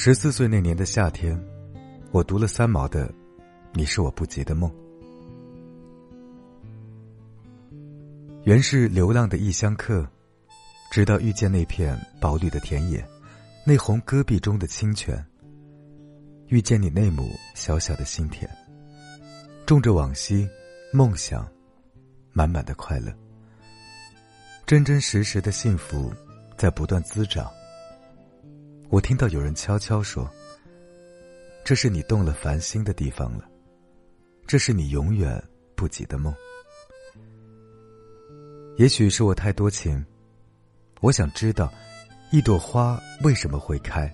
十四岁那年的夏天，我读了三毛的《你是我不及的梦》。原是流浪的异乡客，直到遇见那片薄绿的田野，那泓戈壁中的清泉。遇见你那亩小小的心田，种着往昔梦想，满满的快乐，真真实实的幸福，在不断滋长。我听到有人悄悄说：“这是你动了凡心的地方了，这是你永远不及的梦。”也许是我太多情，我想知道，一朵花为什么会开，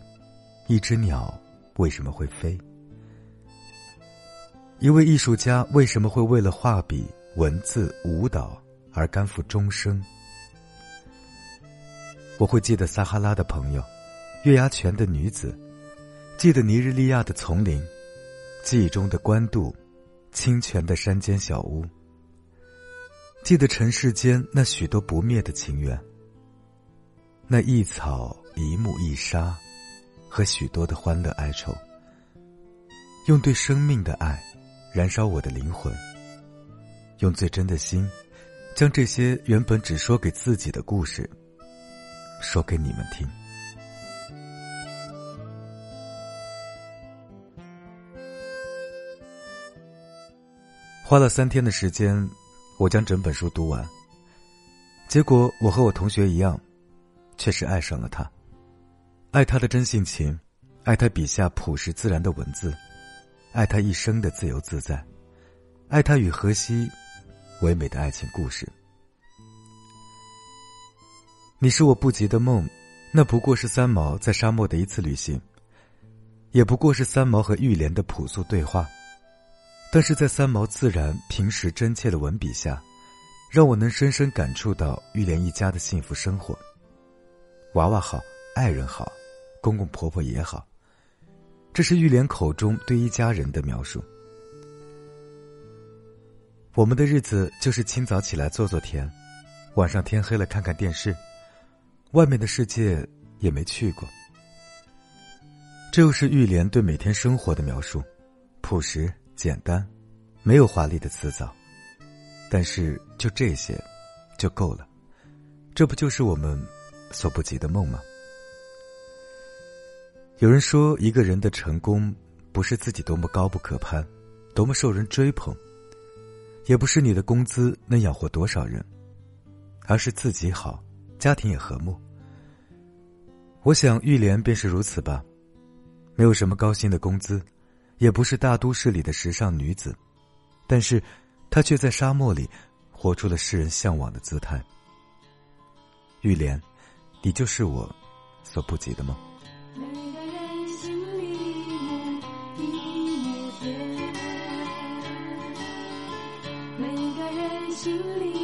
一只鸟为什么会飞，一位艺术家为什么会为了画笔、文字、舞蹈而甘负终生。我会记得撒哈拉的朋友。月牙泉的女子，记得尼日利亚的丛林，记忆中的官渡，清泉的山间小屋。记得尘世间那许多不灭的情缘，那一草一木一沙，和许多的欢乐哀愁。用对生命的爱，燃烧我的灵魂。用最真的心，将这些原本只说给自己的故事，说给你们听。花了三天的时间，我将整本书读完。结果我和我同学一样，确实爱上了他，爱他的真性情，爱他笔下朴实自然的文字，爱他一生的自由自在，爱他与荷西唯美的爱情故事。你是我不及的梦，那不过是三毛在沙漠的一次旅行，也不过是三毛和玉莲的朴素对话。但是在三毛自然、平时、真切的文笔下，让我能深深感触到玉莲一家的幸福生活。娃娃好，爱人好，公公婆婆也好，这是玉莲口中对一家人的描述。我们的日子就是清早起来做做田，晚上天黑了看看电视，外面的世界也没去过。这又是玉莲对每天生活的描述，朴实。简单，没有华丽的辞藻，但是就这些，就够了。这不就是我们所不及的梦吗？有人说，一个人的成功，不是自己多么高不可攀，多么受人追捧，也不是你的工资能养活多少人，而是自己好，家庭也和睦。我想玉莲便是如此吧，没有什么高薪的工资。也不是大都市里的时尚女子，但是，她却在沙漠里，活出了世人向往的姿态。玉莲，你就是我所不及的梦。心里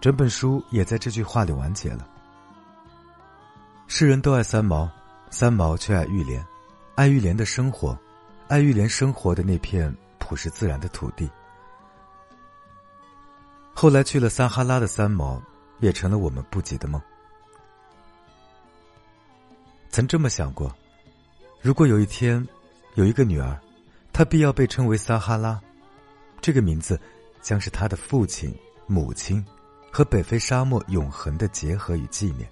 整本书也在这句话里完结了。世人都爱三毛，三毛却爱玉莲，爱玉莲的生活，爱玉莲生活的那片朴实自然的土地。后来去了撒哈拉的三毛，也成了我们不及的梦。曾这么想过，如果有一天，有一个女儿，她必要被称为撒哈拉，这个名字将是她的父亲、母亲和北非沙漠永恒的结合与纪念。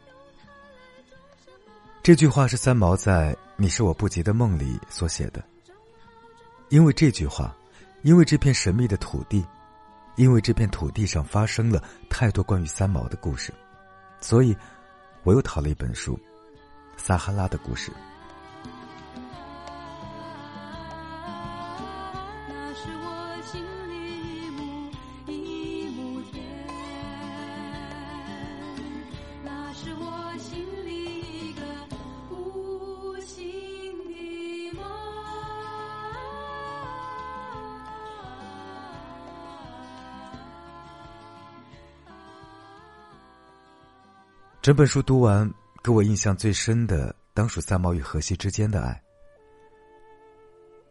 这句话是三毛在《你是我不及的梦》里所写的。因为这句话，因为这片神秘的土地，因为这片土地上发生了太多关于三毛的故事，所以，我又淘了一本书，《撒哈拉的故事》。整本书读完，给我印象最深的当属三毛与荷西之间的爱。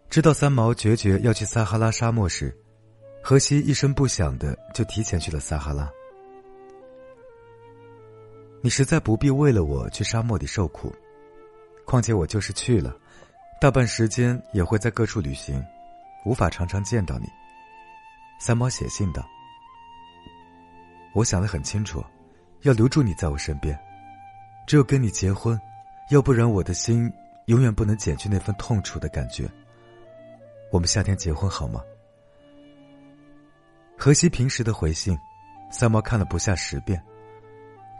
知道三毛决绝要去撒哈拉沙漠时，荷西一声不响的就提前去了撒哈拉。你实在不必为了我去沙漠里受苦，况且我就是去了，大半时间也会在各处旅行，无法常常见到你。三毛写信道：“我想得很清楚。”要留住你在我身边，只有跟你结婚，要不然我的心永远不能减去那份痛楚的感觉。我们夏天结婚好吗？荷西平时的回信，三毛看了不下十遍，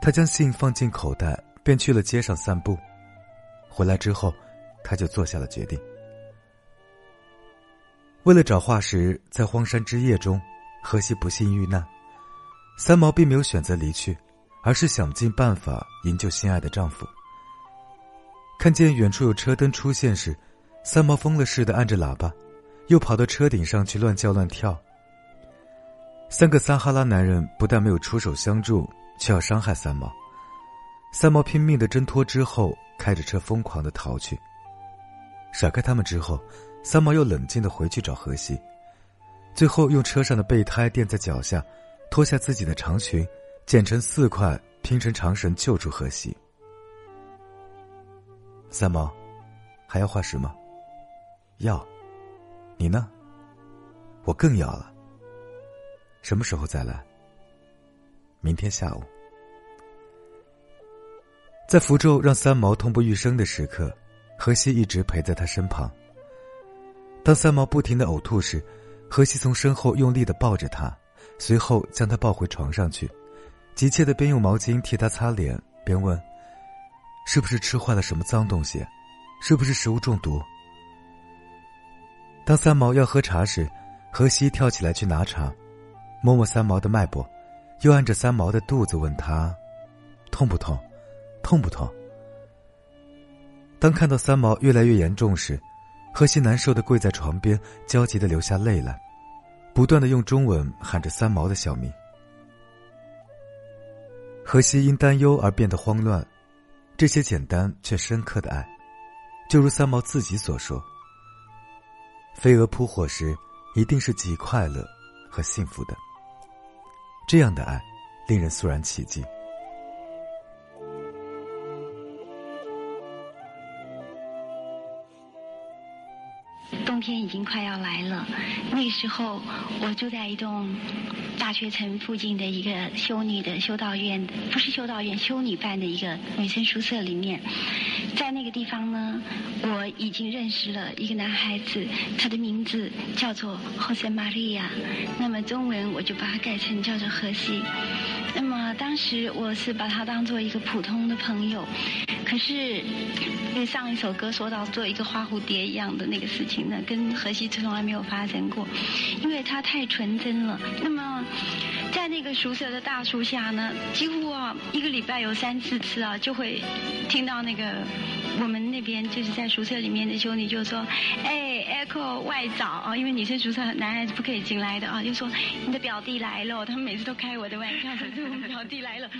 他将信放进口袋，便去了街上散步。回来之后，他就做下了决定。为了找化石，在荒山之夜中，荷西不幸遇难，三毛并没有选择离去。而是想尽办法营救心爱的丈夫。看见远处有车灯出现时，三毛疯了似的按着喇叭，又跑到车顶上去乱叫乱跳。三个撒哈拉男人不但没有出手相助，却要伤害三毛。三毛拼命的挣脱之后，开着车疯狂的逃去。甩开他们之后，三毛又冷静的回去找荷西，最后用车上的备胎垫在脚下，脱下自己的长裙。剪成四块，拼成长绳，救出荷西。三毛，还要化石吗？要。你呢？我更要了。什么时候再来？明天下午。在符咒让三毛痛不欲生的时刻，荷西一直陪在他身旁。当三毛不停的呕吐时，荷西从身后用力的抱着他，随后将他抱回床上去。急切的边用毛巾替他擦脸，边问：“是不是吃坏了什么脏东西？是不是食物中毒？”当三毛要喝茶时，荷西跳起来去拿茶，摸摸三毛的脉搏，又按着三毛的肚子问他：“痛不痛？痛不痛？”当看到三毛越来越严重时，荷西难受的跪在床边，焦急的流下泪来，不断的用中文喊着三毛的小名。荷西因担忧而变得慌乱，这些简单却深刻的爱，就如三毛自己所说：“飞蛾扑火时，一定是极快乐和幸福的。”这样的爱，令人肃然起敬。快要来了，那时候我住在一栋大学城附近的一个修女的修道院，不是修道院，修女办的一个女生宿舍里面，在那个地方呢，我已经认识了一个男孩子，他的名字叫做 Jose Maria，那么中文我就把它改成叫做荷西。当时我是把他当做一个普通的朋友。可是，因为上一首歌说到做一个花蝴蝶一样的那个事情呢，跟荷西从来没有发生过，因为他太纯真了。那么，在那个宿舍的大树下呢，几乎啊一个礼拜有三四次啊，就会听到那个我们那边就是在宿舍里面的兄弟就说：“哎，Echo 外早啊，因为女生宿舍男孩子不可以进来的啊，就说你的表弟来了。”他们每次都开我的玩笑，说我们表弟来了。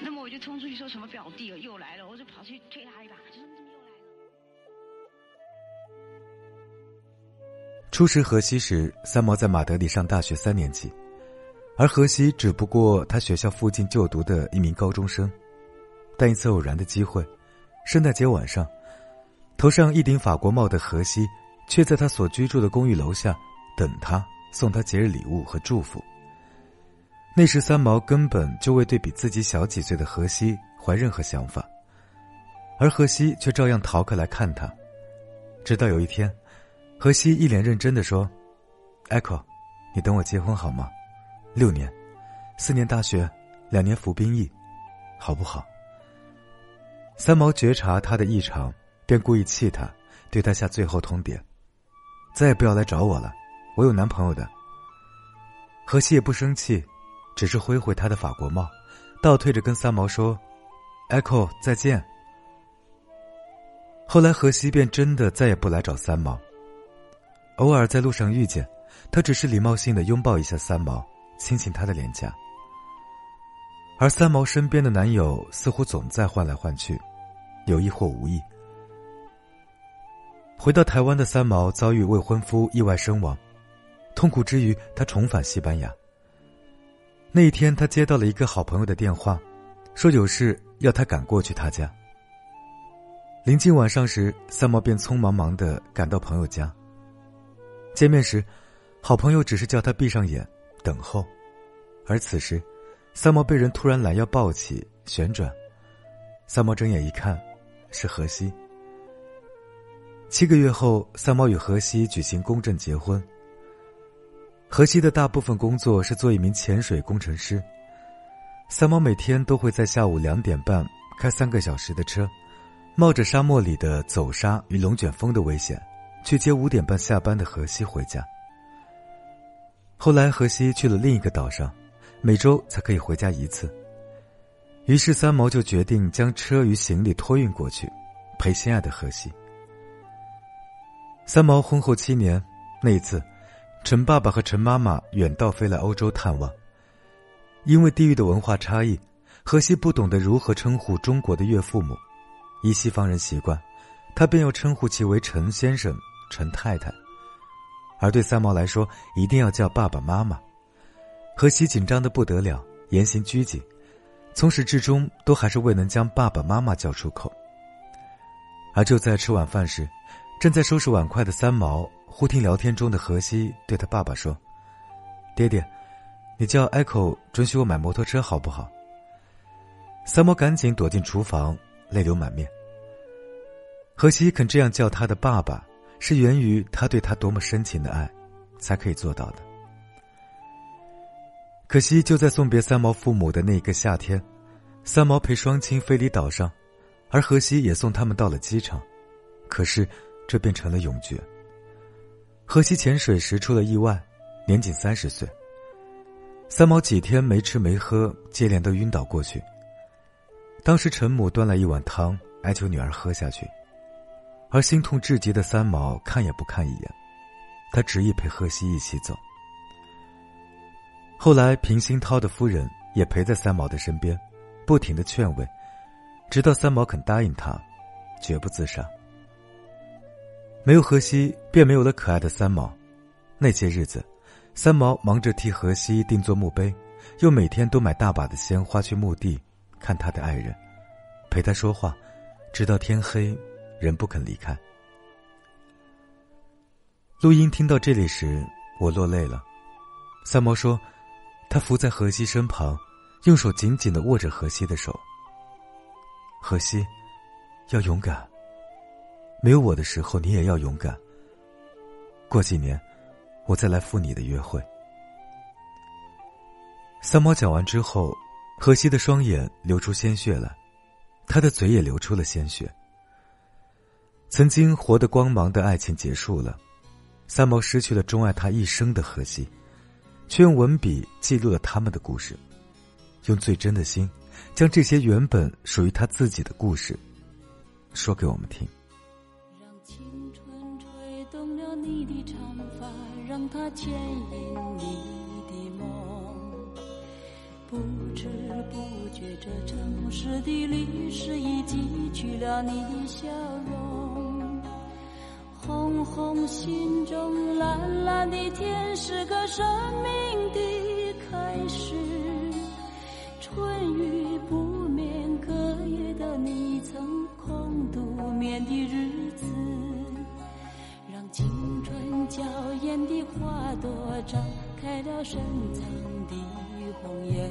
那么我就冲出去说什么表弟又来了，我就跑去。推他一把，就说你怎么又来了？初识荷西时，三毛在马德里上大学三年级，而荷西只不过他学校附近就读的一名高中生。但一次偶然的机会，圣诞节晚上，头上一顶法国帽的荷西，却在他所居住的公寓楼下等他，送他节日礼物和祝福。那时三毛根本就未对比自己小几岁的荷西怀任何想法，而荷西却照样逃课来看他。直到有一天，荷西一脸认真的说：“Echo，你等我结婚好吗？六年，四年大学，两年服兵役，好不好？”三毛觉察他的异常，便故意气他，对他下最后通牒：“再也不要来找我了，我有男朋友的。”荷西也不生气。只是挥挥他的法国帽，倒退着跟三毛说：“Echo，再见。”后来荷西便真的再也不来找三毛。偶尔在路上遇见，他只是礼貌性的拥抱一下三毛，亲亲她的脸颊。而三毛身边的男友似乎总在换来换去，有意或无意。回到台湾的三毛遭遇未婚夫意外身亡，痛苦之余，她重返西班牙。那一天，他接到了一个好朋友的电话，说有事要他赶过去他家。临近晚上时，三毛便匆忙忙的赶到朋友家。见面时，好朋友只是叫他闭上眼等候，而此时，三毛被人突然拦腰抱起旋转，三毛睁眼一看，是荷西。七个月后，三毛与荷西举行公证结婚。荷西的大部分工作是做一名潜水工程师。三毛每天都会在下午两点半开三个小时的车，冒着沙漠里的走沙与龙卷风的危险，去接五点半下班的荷西回家。后来，荷西去了另一个岛上，每周才可以回家一次。于是，三毛就决定将车与行李托运过去，陪心爱的荷西。三毛婚后七年，那一次。陈爸爸和陈妈妈远道飞来欧洲探望，因为地域的文化差异，荷西不懂得如何称呼中国的岳父母，依西方人习惯，他便要称呼其为陈先生、陈太太，而对三毛来说，一定要叫爸爸妈妈。荷西紧张的不得了，言行拘谨，从始至终都还是未能将爸爸妈妈叫出口。而就在吃晚饭时，正在收拾碗筷的三毛。忽听聊天中的荷西对他爸爸说：“爹爹，你叫 Echo 准许我买摩托车好不好？”三毛赶紧躲进厨房，泪流满面。荷西肯这样叫他的爸爸，是源于他对他多么深情的爱，才可以做到的。可惜就在送别三毛父母的那一个夏天，三毛陪双亲飞离岛上，而荷西也送他们到了机场，可是这变成了永诀。荷西潜水时出了意外，年仅三十岁。三毛几天没吃没喝，接连都晕倒过去。当时陈母端来一碗汤，哀求女儿喝下去，而心痛至极的三毛看也不看一眼，他执意陪荷西一起走。后来平鑫涛的夫人也陪在三毛的身边，不停的劝慰，直到三毛肯答应他，绝不自杀。没有荷西，便没有了可爱的三毛。那些日子，三毛忙着替荷西定做墓碑，又每天都买大把的鲜花去墓地看他的爱人，陪他说话，直到天黑，仍不肯离开。录音听到这里时，我落泪了。三毛说，他伏在荷西身旁，用手紧紧的握着荷西的手。荷西，要勇敢。没有我的时候，你也要勇敢。过几年，我再来赴你的约会。三毛讲完之后，荷西的双眼流出鲜血来，他的嘴也流出了鲜血。曾经活得光芒的爱情结束了，三毛失去了钟爱他一生的荷西，却用文笔记录了他们的故事，用最真的心，将这些原本属于他自己的故事，说给我们听。让青春吹动了你的长发让它牵引你的梦，不知不觉这城市的历史已记取了你的笑容。红红心中蓝蓝的天是个生命的开始春雨不眠隔夜的你曾空独眠的日子让青春娇艳的花朵绽开了深藏的红颜。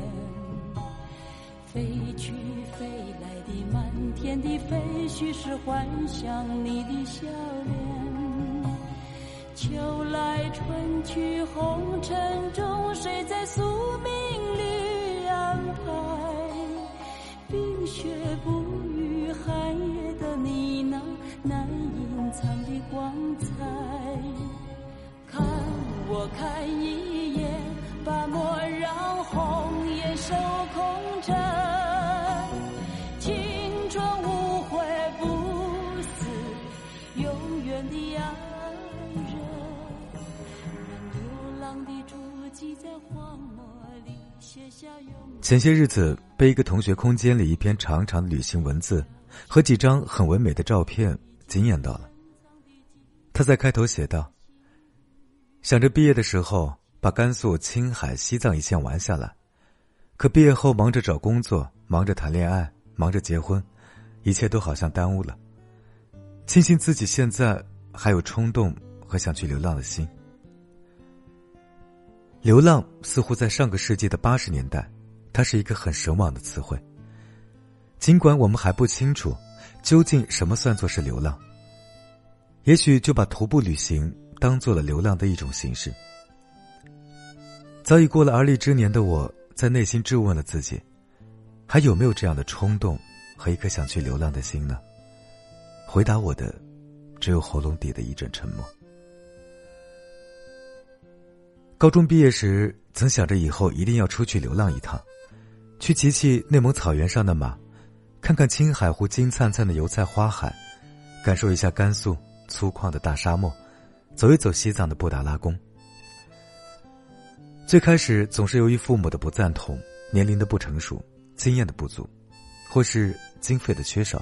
飞去飞来的满天的飞絮是幻想你的笑脸。秋来春去红尘中，谁在宿命里安排？冰雪不语寒夜的你那难隐藏的光彩。看我看一眼，把莫让红颜守空枕。前些日子被一个同学空间里一篇长长的旅行文字和几张很唯美的照片惊艳到了。他在开头写道：“想着毕业的时候把甘肃、青海、西藏一线玩下来，可毕业后忙着找工作，忙着谈恋爱，忙着结婚，一切都好像耽误了。庆幸自己现在还有冲动和想去流浪的心。流浪似乎在上个世纪的八十年代，它是一个很神往的词汇。尽管我们还不清楚究竟什么算作是流浪，也许就把徒步旅行当做了流浪的一种形式。早已过了而立之年的我，在内心质问了自己：还有没有这样的冲动和一颗想去流浪的心呢？回答我的，只有喉咙底的一阵沉默。高中毕业时，曾想着以后一定要出去流浪一趟，去骑骑内蒙草原上的马，看看青海湖金灿灿的油菜花海，感受一下甘肃粗犷的大沙漠，走一走西藏的布达拉宫。最开始总是由于父母的不赞同、年龄的不成熟、经验的不足，或是经费的缺少。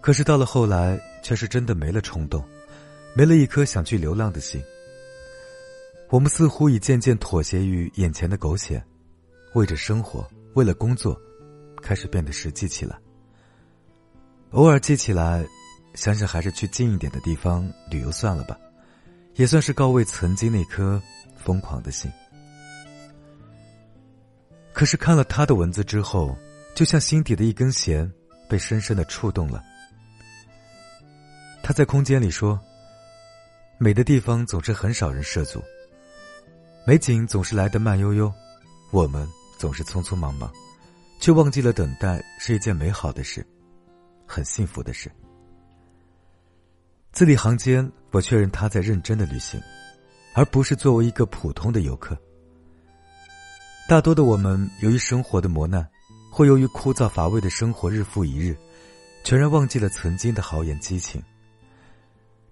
可是到了后来，却是真的没了冲动，没了一颗想去流浪的心。我们似乎已渐渐妥协于眼前的苟且，为着生活，为了工作，开始变得实际起来。偶尔记起来，想想还是去近一点的地方旅游算了吧，也算是告慰曾经那颗疯狂的心。可是看了他的文字之后，就像心底的一根弦被深深的触动了。他在空间里说：“美的地方总是很少人涉足。”美景总是来得慢悠悠，我们总是匆匆忙忙，却忘记了等待是一件美好的事，很幸福的事。字里行间，我确认他在认真的旅行，而不是作为一个普通的游客。大多的我们，由于生活的磨难，或由于枯燥乏味的生活日复一日，全然忘记了曾经的豪言激情。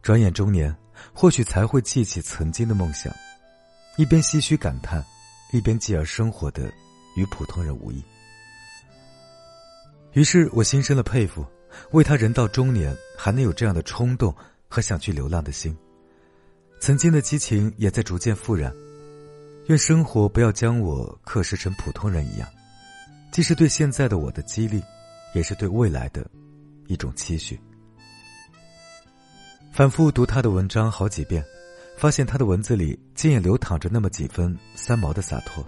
转眼中年，或许才会记起曾经的梦想。一边唏嘘感叹，一边继而生活的与普通人无异。于是我心生了佩服，为他人到中年还能有这样的冲动和想去流浪的心。曾经的激情也在逐渐复燃。愿生活不要将我刻蚀成普通人一样，既是对现在的我的激励，也是对未来的一种期许。反复读他的文章好几遍。发现他的文字里竟也流淌着那么几分三毛的洒脱。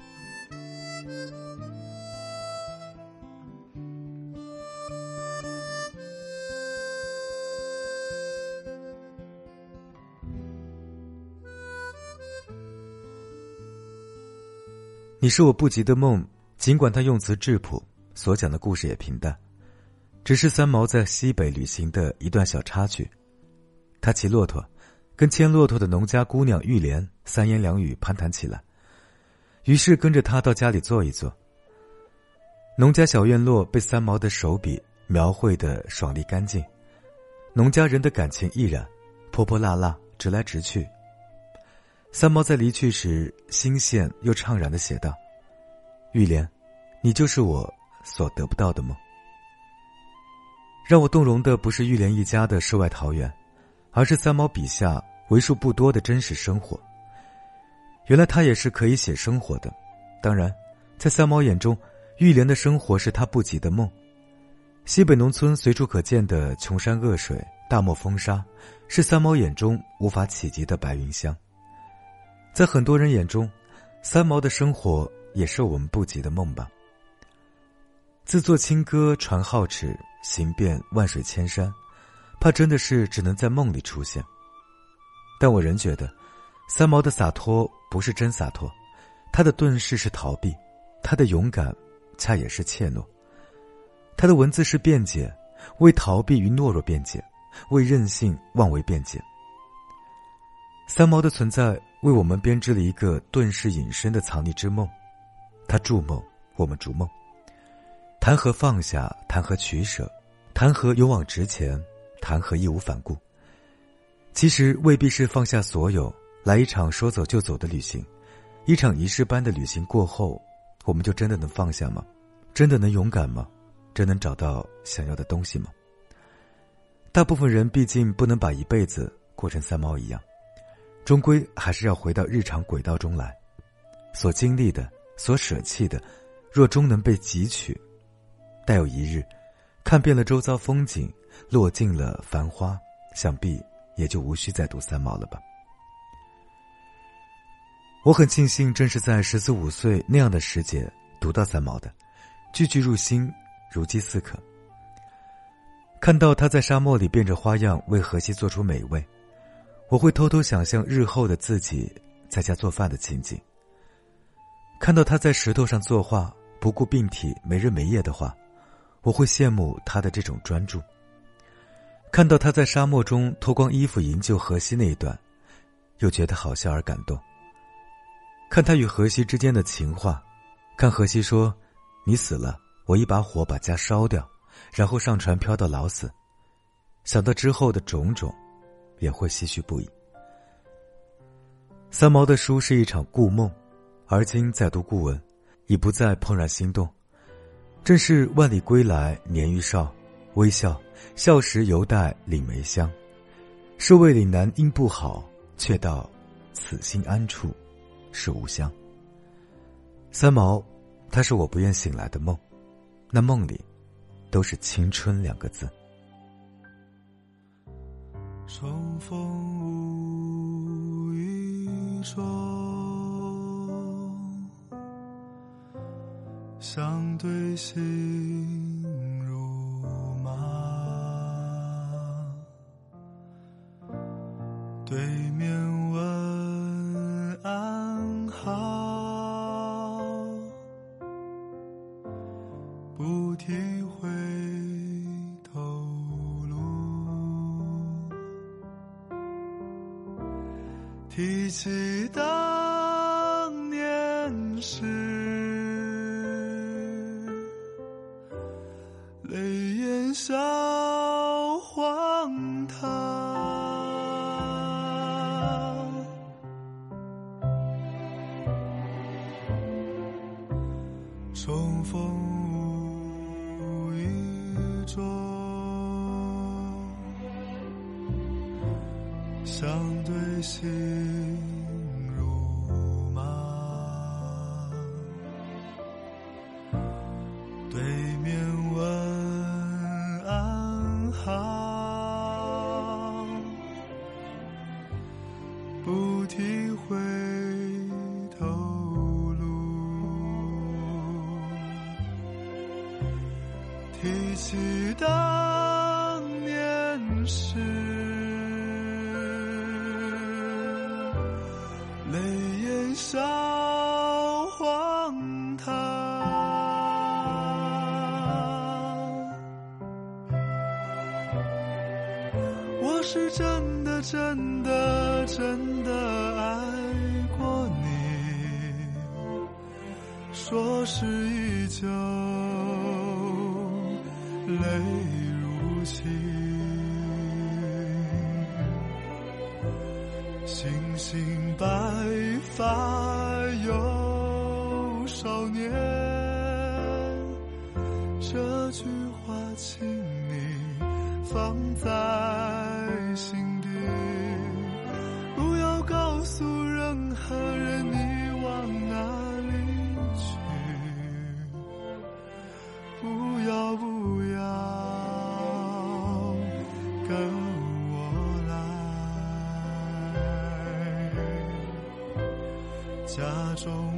你是我不及的梦，尽管他用词质朴，所讲的故事也平淡，只是三毛在西北旅行的一段小插曲。他骑骆驼。跟牵骆驼的农家姑娘玉莲三言两语攀谈起来，于是跟着他到家里坐一坐。农家小院落被三毛的手笔描绘的爽利干净，农家人的感情亦然，泼泼辣辣，直来直去。三毛在离去时，心羡又怅然的写道：“玉莲，你就是我所得不到的梦。”让我动容的不是玉莲一家的世外桃源。而是三毛笔下为数不多的真实生活。原来他也是可以写生活的，当然，在三毛眼中，玉莲的生活是他不及的梦。西北农村随处可见的穷山恶水、大漠风沙，是三毛眼中无法企及的白云乡。在很多人眼中，三毛的生活也是我们不及的梦吧。自作清歌传皓齿，行遍万水千山，怕真的是只能在梦里出现。但我仍觉得，三毛的洒脱不是真洒脱，他的遁世是逃避，他的勇敢恰也是怯懦。他的文字是辩解，为逃避与懦弱辩解，为任性妄为辩解。三毛的存在为我们编织了一个遁世隐身的藏匿之梦，他筑梦，我们逐梦。谈何放下？谈何取舍？谈何勇往直前？谈何义无反顾？其实未必是放下所有，来一场说走就走的旅行，一场仪式般的旅行过后，我们就真的能放下吗？真的能勇敢吗？真能找到想要的东西吗？大部分人毕竟不能把一辈子过成三毛一样，终归还是要回到日常轨道中来。所经历的，所舍弃的，若终能被汲取。待有一日，看遍了周遭风景，落尽了繁花，想必也就无需再读三毛了吧。我很庆幸，正是在十四五岁那样的时节读到三毛的，句句入心，如饥似渴。看到他在沙漠里变着花样为荷西做出美味，我会偷偷想象日后的自己在家做饭的情景。看到他在石头上作画，不顾病体，没日没夜的画。我会羡慕他的这种专注。看到他在沙漠中脱光衣服营救荷西那一段，又觉得好笑而感动。看他与荷西之间的情话，看荷西说：“你死了，我一把火把家烧掉，然后上船漂到老死。”想到之后的种种，也会唏嘘不已。三毛的书是一场故梦，而今再读故文，已不再怦然心动。正是万里归来年愈少，微笑笑时犹带岭梅香。是为岭南应不好，却道此心安处是吾乡。三毛，他是我不愿醒来的梦，那梦里都是青春两个字。重逢无意中。相对心对面问安好，不提回头路，提起当年事。风无意中，相对心。起当年事，泪眼笑荒唐。我是真的真的真的爱过你，说是依旧。泪。so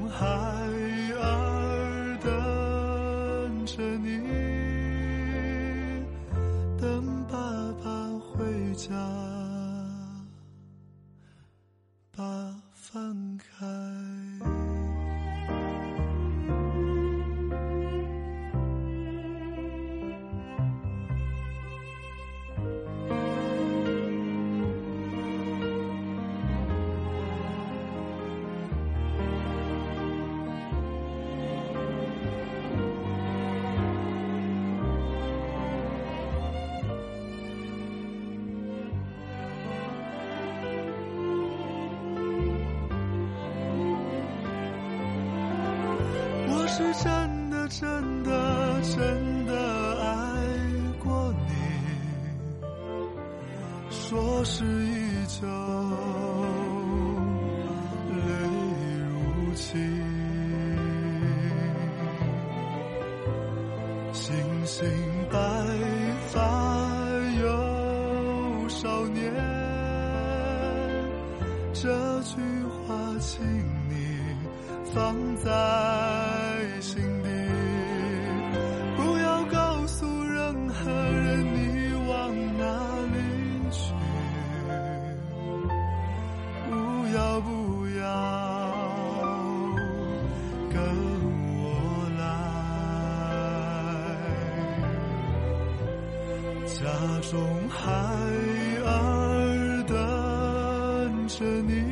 真的真的爱过你，说是依旧，泪如倾，星星白发有少年，这句话请你放在心中海儿等着你。